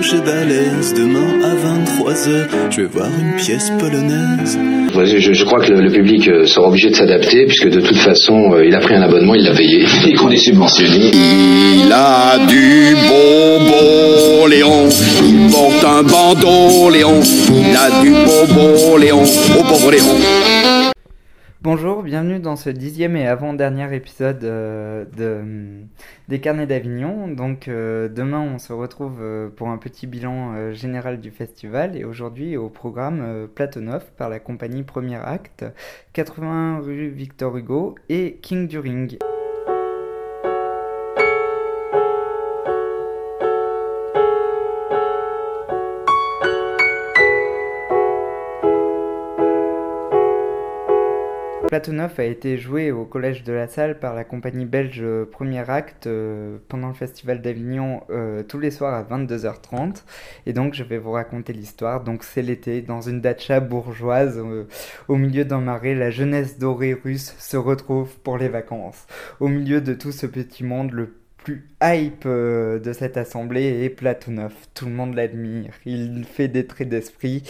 gauche balèze. Demain à 23h, je vais voir une pièce polonaise. Je, je crois que le, le public euh, sera obligé de s'adapter puisque de toute façon, euh, il a pris un abonnement, il l'a payé et qu'on est subventionné. Il a du bonbon, Léon. Il porte un bandeau, Léon. Il a du bonbon, Léon. Au pauvre Léon. Bonjour, bienvenue dans ce dixième et avant-dernier épisode euh, de, des Carnets d'Avignon. Donc euh, demain on se retrouve euh, pour un petit bilan général du festival et aujourd'hui au programme Platonov par la compagnie Premier Acte, 81 rue Victor Hugo et King du Platonov a été joué au Collège de la Salle par la compagnie belge euh, Premier Acte euh, pendant le Festival d'Avignon euh, tous les soirs à 22h30. Et donc je vais vous raconter l'histoire. Donc c'est l'été, dans une datcha bourgeoise, au milieu d'un marais, la jeunesse dorée russe se retrouve pour les vacances. Au milieu de tout ce petit monde, le plus hype de cette assemblée est Platonov. Tout le monde l'admire. Il fait des traits d'esprit.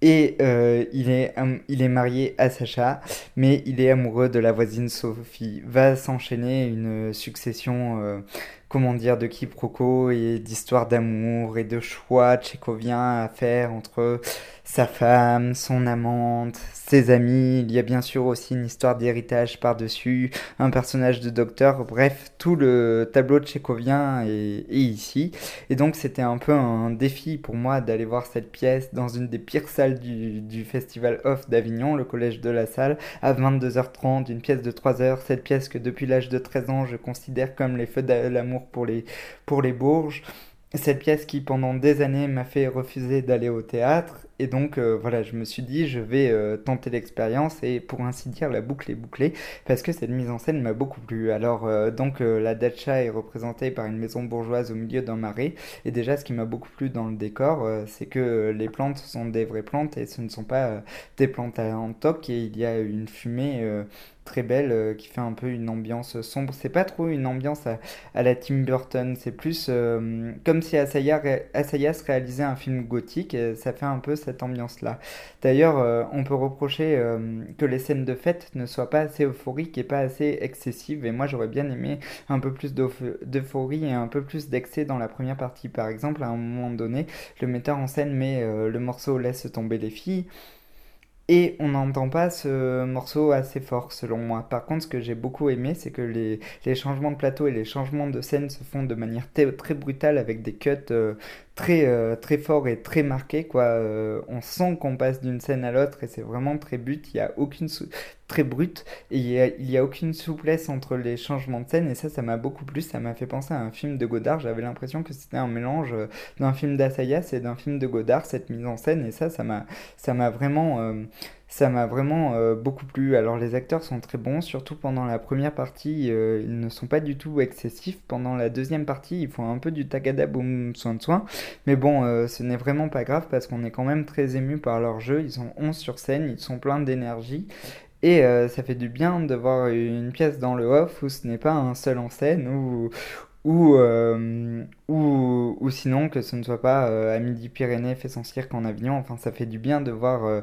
Et euh, il, est, il est marié à Sacha, mais il est amoureux de la voisine Sophie. Va s'enchaîner une succession, euh, comment dire, de quiproquos et d'histoires d'amour et de choix tchécoviens à faire entre sa femme, son amante, ses amis. Il y a bien sûr aussi une histoire d'héritage par-dessus, un personnage de docteur. Bref, tout le tableau tchécovien est, est ici. Et donc c'était un peu un défi pour moi d'aller voir cette pièce dans une des pires salles du, du Festival Off d'Avignon, le Collège de la Salle, à 22h30, une pièce de 3 heures, cette pièce que depuis l'âge de 13 ans je considère comme les feux de l'amour pour les, pour les Bourges. Cette pièce qui pendant des années m'a fait refuser d'aller au théâtre et donc euh, voilà je me suis dit je vais euh, tenter l'expérience et pour ainsi dire la boucle est bouclée parce que cette mise en scène m'a beaucoup plu. Alors euh, donc la datcha est représentée par une maison bourgeoise au milieu d'un marais et déjà ce qui m'a beaucoup plu dans le décor c'est que les plantes sont des vraies plantes et ce ne sont pas des plantes en toc et il y a une fumée très belle qui fait un peu une ambiance sombre. C'est pas trop une ambiance à, la Tim Burton, c'est plus comme si Asaya, Assayas réalisait un film gothique ça fait un peu ambiance-là. D'ailleurs, euh, on peut reprocher euh, que les scènes de fête ne soient pas assez euphoriques et pas assez excessives et moi j'aurais bien aimé un peu plus d'euph- d'euphorie et un peu plus d'excès dans la première partie. Par exemple, à un moment donné, le metteur en scène met euh, le morceau Laisse tomber les filles et on n'entend pas ce morceau assez fort selon moi. Par contre, ce que j'ai beaucoup aimé, c'est que les, changements de plateau et les changements de scène se font de manière très brutale avec des cuts très, euh, très forts et très marqués. Quoi. Euh, on sent qu'on passe d'une scène à l'autre et c'est vraiment très but. Il y a aucune très et il y a, a aucune souplesse entre les changements de scène et ça, ça m'a beaucoup plu. Ça m'a fait penser à un film de Godard. J'avais l'impression que c'était un mélange euh, d'un film d'Assayas et d'un film de Godard, cette mise en scène et ça, ça m'a ça m'a vraiment ça m'a vraiment euh, beaucoup plu. Alors les acteurs sont très bons, surtout pendant la première partie, euh, ils ne sont pas du tout excessifs. Pendant la deuxième partie, ils font un peu du tagada boum soin de soin. Mais bon, euh, ce n'est vraiment pas grave parce qu'on est quand même très ému par leur jeu. Ils sont 11 sur scène, ils sont pleins d'énergie. Et ça fait du bien de voir une pièce dans le off où ce n'est pas un seul en scène, ou ou, ou, sinon que ce ne soit pas à Midi-Pyrénées fait son cirque en avion. Enfin, ça fait du bien de voir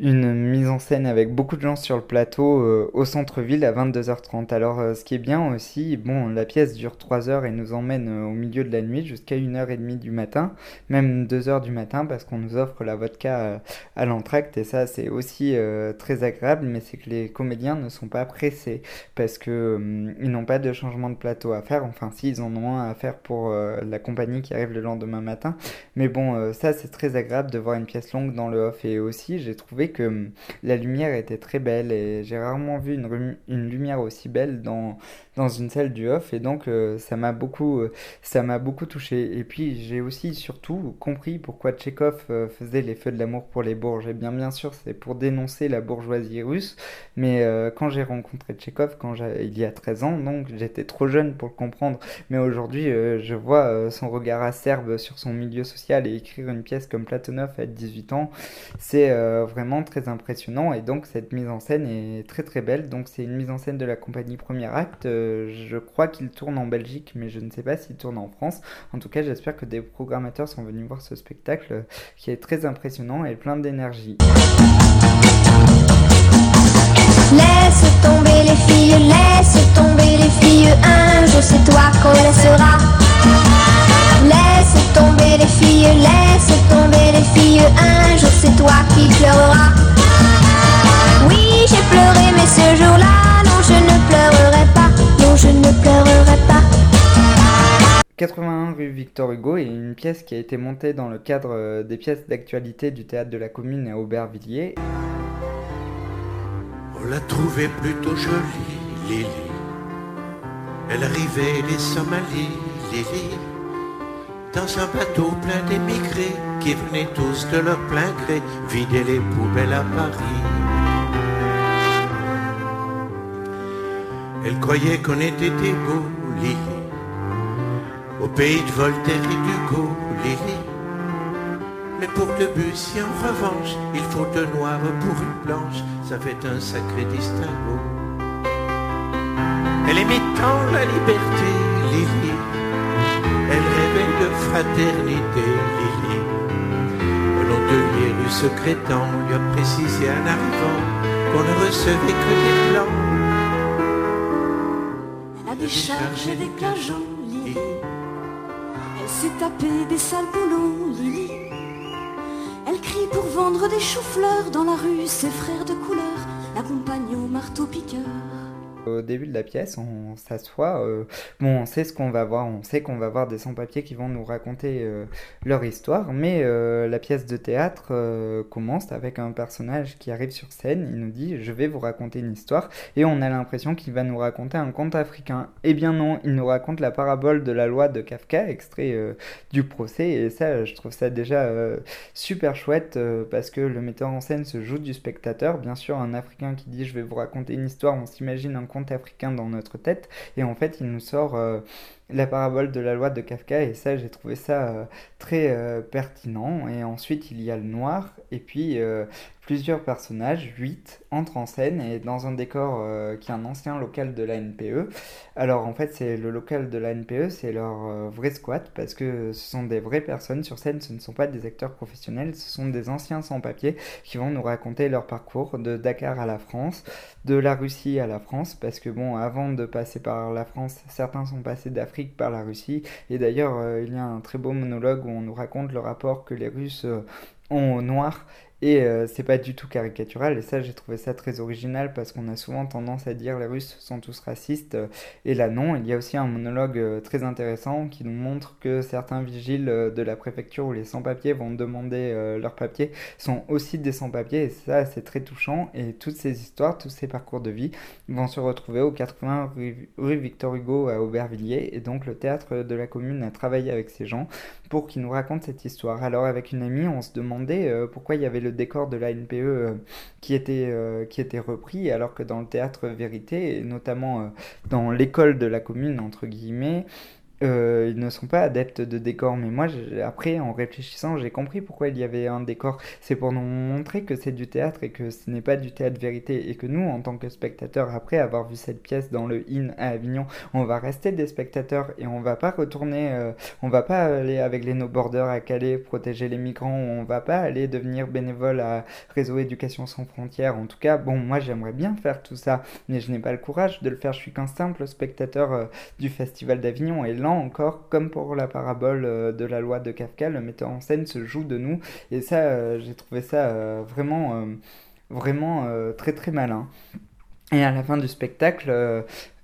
une mise en scène avec beaucoup de gens sur le plateau euh, au centre-ville à 22h30. Alors, euh, ce qui est bien aussi, bon, la pièce dure 3 heures et nous emmène euh, au milieu de la nuit jusqu'à 1h30 du matin, même 2h du matin parce qu'on nous offre la vodka à l'entracte et ça, c'est aussi très agréable, mais c'est que les comédiens ne sont pas pressés parce que euh, ils n'ont pas de changement de plateau à faire. Enfin, si, ils en ont un à faire pour la compagnie qui arrive le lendemain matin. Mais bon, ça, c'est très agréable de voir une pièce longue dans le off. Et aussi, j'ai trouvé que hum, la lumière était très belle et j'ai rarement vu une, une lumière aussi belle dans, dans une salle du off. Et donc, euh, ça m'a beaucoup, euh, ça beaucoup touché. Et puis, j'ai aussi surtout compris pourquoi Tchekhov euh, faisait les feux de l'amour pour les Bourges. Et bien, bien sûr, c'est pour dénoncer la bourgeoisie russe. Mais quand j'ai rencontré Tchekhov, quand il y a 13 ans, donc j'étais trop jeune pour le comprendre. Mais aujourd'hui, je vois son regard acerbe sur son milieu social et écrire une pièce comme Platonov à 18 ans, c'est vraiment très impressionnant et donc cette mise en scène est très très belle. Donc c'est une mise en scène de la compagnie Premier Acte. je crois qu'il tourne en Belgique, mais je ne sais pas s'il tourne en France. En tout cas, j'espère que des programmateurs sont venus voir ce spectacle qui est très impressionnant et plein d'énergie. Laisse tomber les filles, laisse tomber les filles, un jour c'est toi qu'on laissera. Laisse tomber les filles, laisse tomber les filles, un jour c'est toi qui pleureras. Oui, j'ai pleuré, mais ce jour-là, non, je ne pleurerai pas, non, je ne pleurerai pas. 81 rue Victor Hugo est une pièce qui a été montée dans le cadre euh, des pièces d'actualité du théâtre de la commune à Aubervilliers. On l'a trouvée plutôt jolie, Lily. Elle arrivait des Somalies, Lily, dans un bateau plein d'émigrés qui venaient tous de leur plein gré vider les poubelles à Paris. Elle croyait qu'on était égaux, Lily, au pays de Voltaire et d'Hugo, Lily. Mais pour Debussy, en revanche, il faut deux noirs pour une blanche, ça fait un sacré distinguo. Elle aimait tant la liberté, Lily. De fraternité, Lily. Le hôtelier du secrétant lui a précisé en arrivant qu'on ne recevait que des blancs. Elle a déchargé des cajots, Lily. Elle s'est tapée des sales boulots, Lily. Elle crie pour vendre des choux-fleurs dans la rue, ses frères de couleur l'accompagnent au marteau-piqueur. Au début de la pièce, on s'assoit. Euh, bon, on sait ce qu'on va voir. On sait qu'on va voir des sans-papiers qui vont nous raconter euh, leur histoire. Mais euh, la pièce de théâtre commence avec un personnage qui arrive sur scène. Il nous dit Je vais vous raconter une histoire. Et on a l'impression qu'il va nous raconter un conte africain. Eh bien, non, il nous raconte la parabole de la loi de Kafka, extrait du procès. Et ça, je trouve ça déjà super chouette parce que le metteur en scène se joue du spectateur. Bien sûr, un africain qui dit Je vais vous raconter une histoire, on s'imagine un conte africain dans notre tête. Et en fait, il nous sort euh, la parabole de la loi de Kafka. Et ça, j'ai trouvé ça euh, très euh, pertinent. Et ensuite, il y a le noir. Et puis, plusieurs personnages, 8, entrent en scène et dans un décor euh, qui est un ancien local de la NPE. Alors en fait c'est le local de la NPE, c'est leur euh, vrai squat parce que ce sont des vraies personnes sur scène, ce ne sont pas des acteurs professionnels, ce sont des anciens sans-papiers qui vont nous raconter leur parcours de Dakar à la France, de la Russie à la France parce que bon avant de passer par la France, certains sont passés d'Afrique par la Russie. Et d'ailleurs euh, il y a un très beau monologue où on nous raconte le rapport que les Russes ont au noir et euh, c'est pas du tout caricatural, et ça j'ai trouvé ça très original parce qu'on a souvent tendance à dire les Russes sont tous racistes, euh, et là non, il y a aussi un monologue euh, très intéressant qui nous montre que certains vigiles de la préfecture ou les sans-papiers vont demander leurs papiers sont aussi des sans-papiers, et ça c'est très touchant, et toutes ces histoires, tous ces parcours de vie vont se retrouver au 80 rue Victor Hugo à Aubervilliers, et donc le théâtre de la commune a travaillé avec ces gens pour qu'ils nous racontent cette histoire. Alors avec une amie, on se demandait pourquoi il y avait le décor de la NPE euh, qui, était, euh, qui était repris, alors que dans le théâtre Vérité, et notamment euh, dans l'école de la commune, entre guillemets, euh, ils ne sont pas adeptes de décor, mais moi, après, en réfléchissant, j'ai compris pourquoi il y avait un décor. C'est pour nous montrer que c'est du théâtre et que ce n'est pas du théâtre vérité, et que nous, en tant que spectateurs, après avoir vu cette pièce dans le IN à Avignon, on va rester des spectateurs et on va pas retourner, euh, on va pas aller avec les no borders à Calais protéger les migrants, on va pas aller devenir bénévole à Réseau Éducation sans frontières. En tout cas, bon, moi, j'aimerais bien faire tout ça, mais je n'ai pas le courage de le faire. Je suis qu'un simple spectateur euh, du Festival d'Avignon et encore, comme pour la parabole euh, de la loi de Kafka, le metteur en scène se joue de nous. Et ça, euh, j'ai trouvé ça euh, vraiment, vraiment très très malin. Et à la fin du spectacle,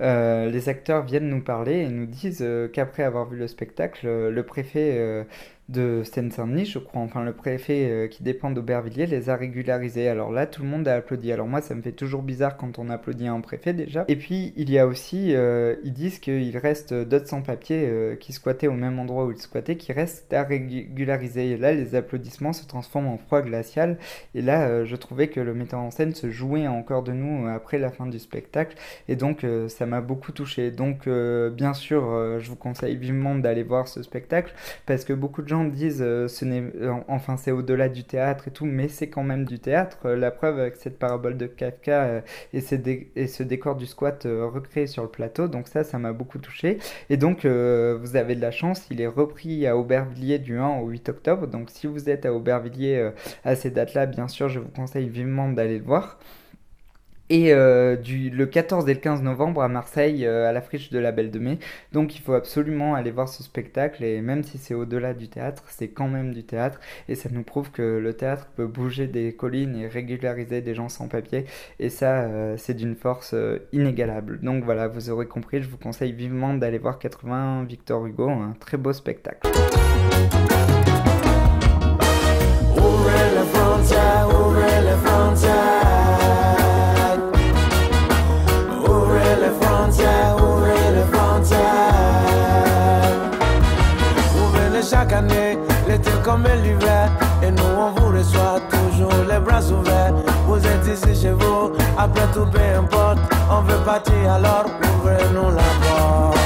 les acteurs viennent nous parler et nous disent qu'après avoir vu le spectacle, le préfet de Seine-Saint-Denis, je crois, enfin le préfet euh, qui dépend d'Aubervilliers, les a régularisés. Alors là, tout le monde a applaudi. Alors moi, ça me fait toujours bizarre quand on applaudit un préfet déjà. Et puis, il y a aussi, euh, ils disent qu'il reste d'autres sans-papiers euh, qui squattaient au même endroit où ils squattaient, qui restent à régulariser. Et là, les applaudissements se transforment en froid glacial. Et là, je trouvais que le metteur en scène se jouait encore de nous après la fin du spectacle. Et donc, ça m'a beaucoup touché. Donc, bien sûr, je vous conseille vivement d'aller voir ce spectacle parce que beaucoup de gens disent euh, ce n'est enfin c'est au-delà du théâtre et tout, mais c'est quand même du théâtre. la preuve avec cette parabole de Kafka et, et, ce décor du squat recréé sur le plateau, donc ça, ça m'a beaucoup touché. Et donc vous avez de la chance, il est repris à Aubervilliers du 1 au 8 octobre. Donc si vous êtes à Aubervilliers à ces dates-là, bien sûr, je vous conseille vivement d'aller le voir. Et euh, du, le 14 et le 15 novembre à Marseille, euh, à la friche de la Belle de Mai. Donc il faut absolument aller voir ce spectacle. Et même si c'est au-delà du théâtre, c'est quand même du théâtre. Et ça nous prouve que le théâtre peut bouger des collines et régulariser des gens sans papier. Et ça, euh, c'est d'une force inégalable. Donc voilà, vous aurez compris, je vous conseille vivement d'aller voir 80 Victor Hugo, un très beau spectacle. Tout, peu importe. On veut partir alors, ouvrez-nous la porte.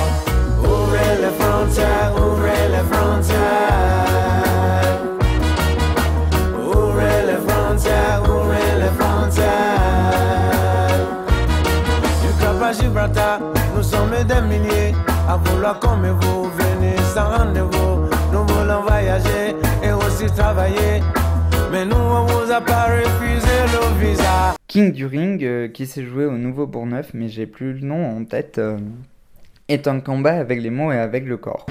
Ouvrez les frontières, ouvrez les frontières. Ouvrez les frontières, ouvrez les frontières. Du Cap à Gibraltar, nous sommes des milliers à vouloir comme vous venez sans rendez-vous voyager et aussi travailler. Mais nous, on vous a pas refusé. King du Ring, euh, qui s'est joué au Nouveau Bourgneuf, mais j'ai plus le nom en tête, euh, est un combat avec les mots et avec le corps.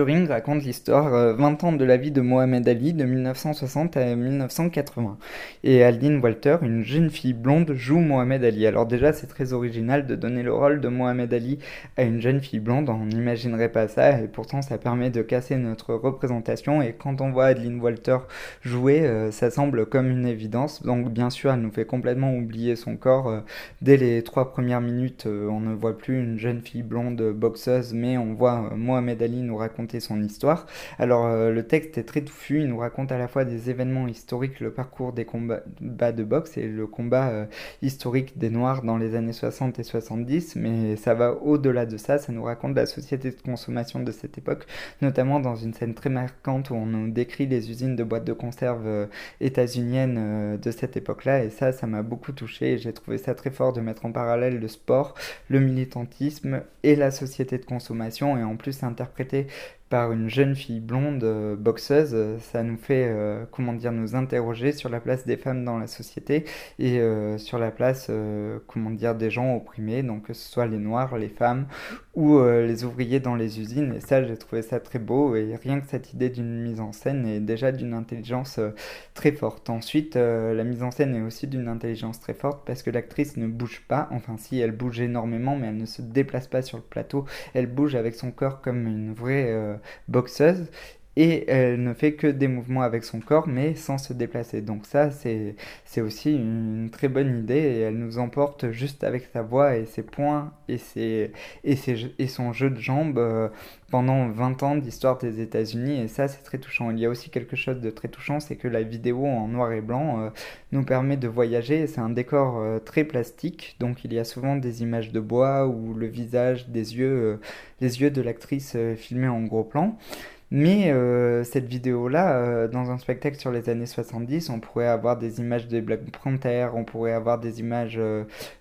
Raconte l'histoire 20 euh, ans de la vie de Mohamed Ali de 1960 à 1980. Et Aldine Walter, une jeune fille blonde, joue Mohamed Ali. Alors déjà, c'est très original de donner le rôle de Mohamed Ali à une jeune fille blonde, on n'imaginerait pas ça, et pourtant ça permet de casser notre représentation, et quand on voit Adeline Walter jouer, euh, ça semble comme une évidence. Donc bien sûr, elle nous fait complètement oublier son corps. Euh, dès les trois premières minutes, on ne voit plus une jeune fille blonde boxeuse, mais on voit Mohamed Ali nous raconter son histoire. Alors euh, le texte est très touffu, il nous raconte à la fois des événements historiques, le parcours des combats de boxe et le combat euh, historique des Noirs dans les années 60 et 70, mais ça va au-delà de ça, ça nous raconte la société de consommation de cette époque, notamment dans une scène très marquante où on nous décrit les usines de boîtes de conserve euh, états-uniennes de cette époque-là, et ça, ça m'a beaucoup touché, et j'ai trouvé ça très fort de mettre en parallèle le sport, le militantisme et la société de consommation, et en plus interpréter par une jeune fille blonde euh, boxeuse, euh, ça nous fait, euh, comment dire, nous interroger sur la place des femmes dans la société et sur la place, comment dire, des gens opprimés, donc que ce soit les noirs, les femmes ou les ouvriers dans les usines. Et ça, j'ai trouvé ça très beau et rien que cette idée d'une mise en scène est déjà d'une intelligence très forte. Ensuite, la mise en scène est aussi d'une intelligence très forte parce que l'actrice ne bouge pas, enfin si, elle bouge énormément, mais elle ne se déplace pas sur le plateau, elle bouge avec son corps comme une vraie boxeuse et elle ne fait que des mouvements avec son corps mais sans se déplacer. Donc ça c'est aussi une très bonne idée elle nous emporte juste avec sa voix et ses points et, ses, et, ses, et son jeu de jambes euh, pendant 20 ans d'histoire des États-Unis et ça c'est très touchant. Il y a aussi quelque chose de très touchant, c'est que la vidéo en noir et blanc euh, nous permet de voyager. C'est un décor euh, très plastique, donc il y a souvent des images de bois ou le visage, des yeux, les yeux de l'actrice filmés en gros plan. Mais cette vidéo-là, dans un spectacle sur les années 70, on pourrait avoir des images de Black Panther, on pourrait avoir des images,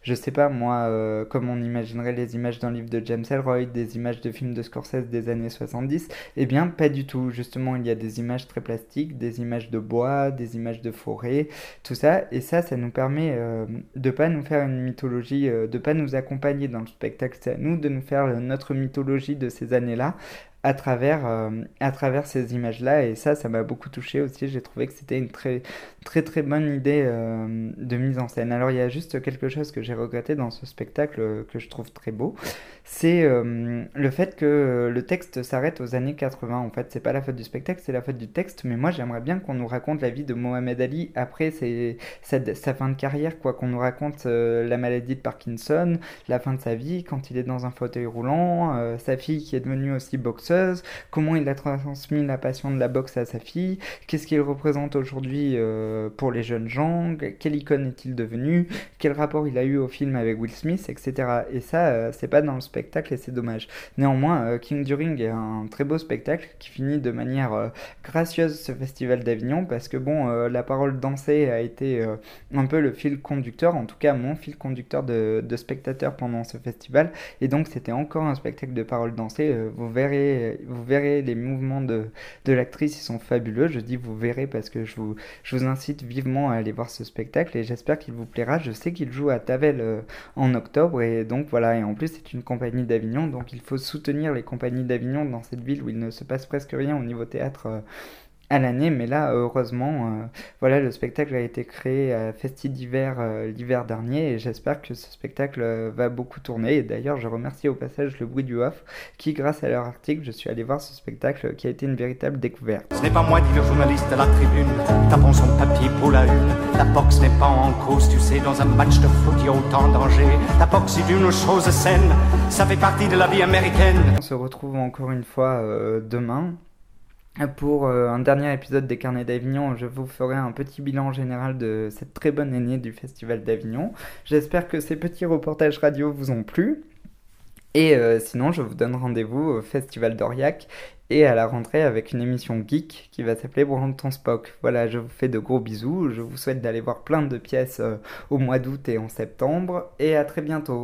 je sais pas moi, comme on imaginerait les images d'un livre de James Ellroy, des images de films de Scorsese des années 70. Eh bien, pas du tout. Justement, il y a des images très plastiques, des images de bois, des images de forêt, tout ça. Et ça, ça nous permet euh, de pas nous faire une mythologie, euh, de pas nous accompagner dans le spectacle. C'est à nous de nous faire notre mythologie de ces années-là à travers, euh, à travers ces images-là. Et ça, ça m'a beaucoup touché aussi. J'ai trouvé que c'était une très, très, très bonne idée de mise en scène. Alors, il y a juste quelque chose que j'ai regretté dans ce spectacle que je trouve très beau c'est euh, le fait que le texte s'arrête aux années 80. En fait, c'est pas la faute du spectacle, c'est la faute du texte. Mais moi, j'aimerais bien qu'on nous raconte la vie de Mohamed Ali après sa, fin de carrière, quoi. Qu'on nous raconte euh, la maladie de Parkinson, la fin de sa vie, quand il est dans un fauteuil roulant, euh, sa fille qui est devenue aussi comment il a transmis la passion de la boxe à sa fille, qu'est-ce qu'il représente aujourd'hui pour les jeunes gens, quelle icône est-il devenu, quel rapport il a eu au film avec Will Smith, etc. Et ça, c'est pas dans le spectacle et c'est dommage. Néanmoins, euh, King du Ring est un très beau spectacle qui finit de manière euh, gracieuse ce festival d'Avignon parce que bon, euh, la parole dansée a été un peu le fil conducteur, en tout cas mon fil conducteur de, de spectateurs pendant ce festival. Et donc c'était encore un spectacle de parole dansée. vous verrez, vous verrez les mouvements de, l'actrice, ils sont fabuleux. Je dis vous verrez parce que je vous, incite vivement à aller voir ce spectacle et j'espère qu'il vous plaira. Je sais qu'il joue à Tavel en octobre et donc voilà. Et en plus c'est une compagnie d'Avignon, donc il faut soutenir les compagnies d'Avignon dans cette ville où il ne se passe presque rien au niveau théâtre euh, à l'année, mais là, heureusement, euh, voilà, le spectacle a été créé à Festi d'hiver euh, l'hiver dernier et j'espère que ce spectacle va beaucoup tourner. Et d'ailleurs, je remercie au passage le bruit du off qui, grâce à leur article, je suis allé voir ce spectacle qui a été une véritable découverte. Ce n'est pas moi, dit le journaliste à la tribune, tapant son papier pour la une. La boxe n'est pas en cause, tu sais, dans un match de foot, il y a autant de danger. La boxe est une chose saine, ça fait partie de la vie américaine. On se retrouve encore une fois euh, demain pour euh, un dernier épisode des Carnets d'Avignon, je vous ferai un petit bilan général de cette très bonne année du Festival d'Avignon. J'espère que ces petits reportages radio vous ont plu. Et euh, sinon, je vous donne rendez-vous au Festival d'Aurillac et à la rentrée avec une émission geek qui va s'appeler Brandon Spock. Voilà, je vous fais de gros bisous. Je vous souhaite d'aller voir plein de pièces euh, au mois d'août et en septembre. Et à très bientôt.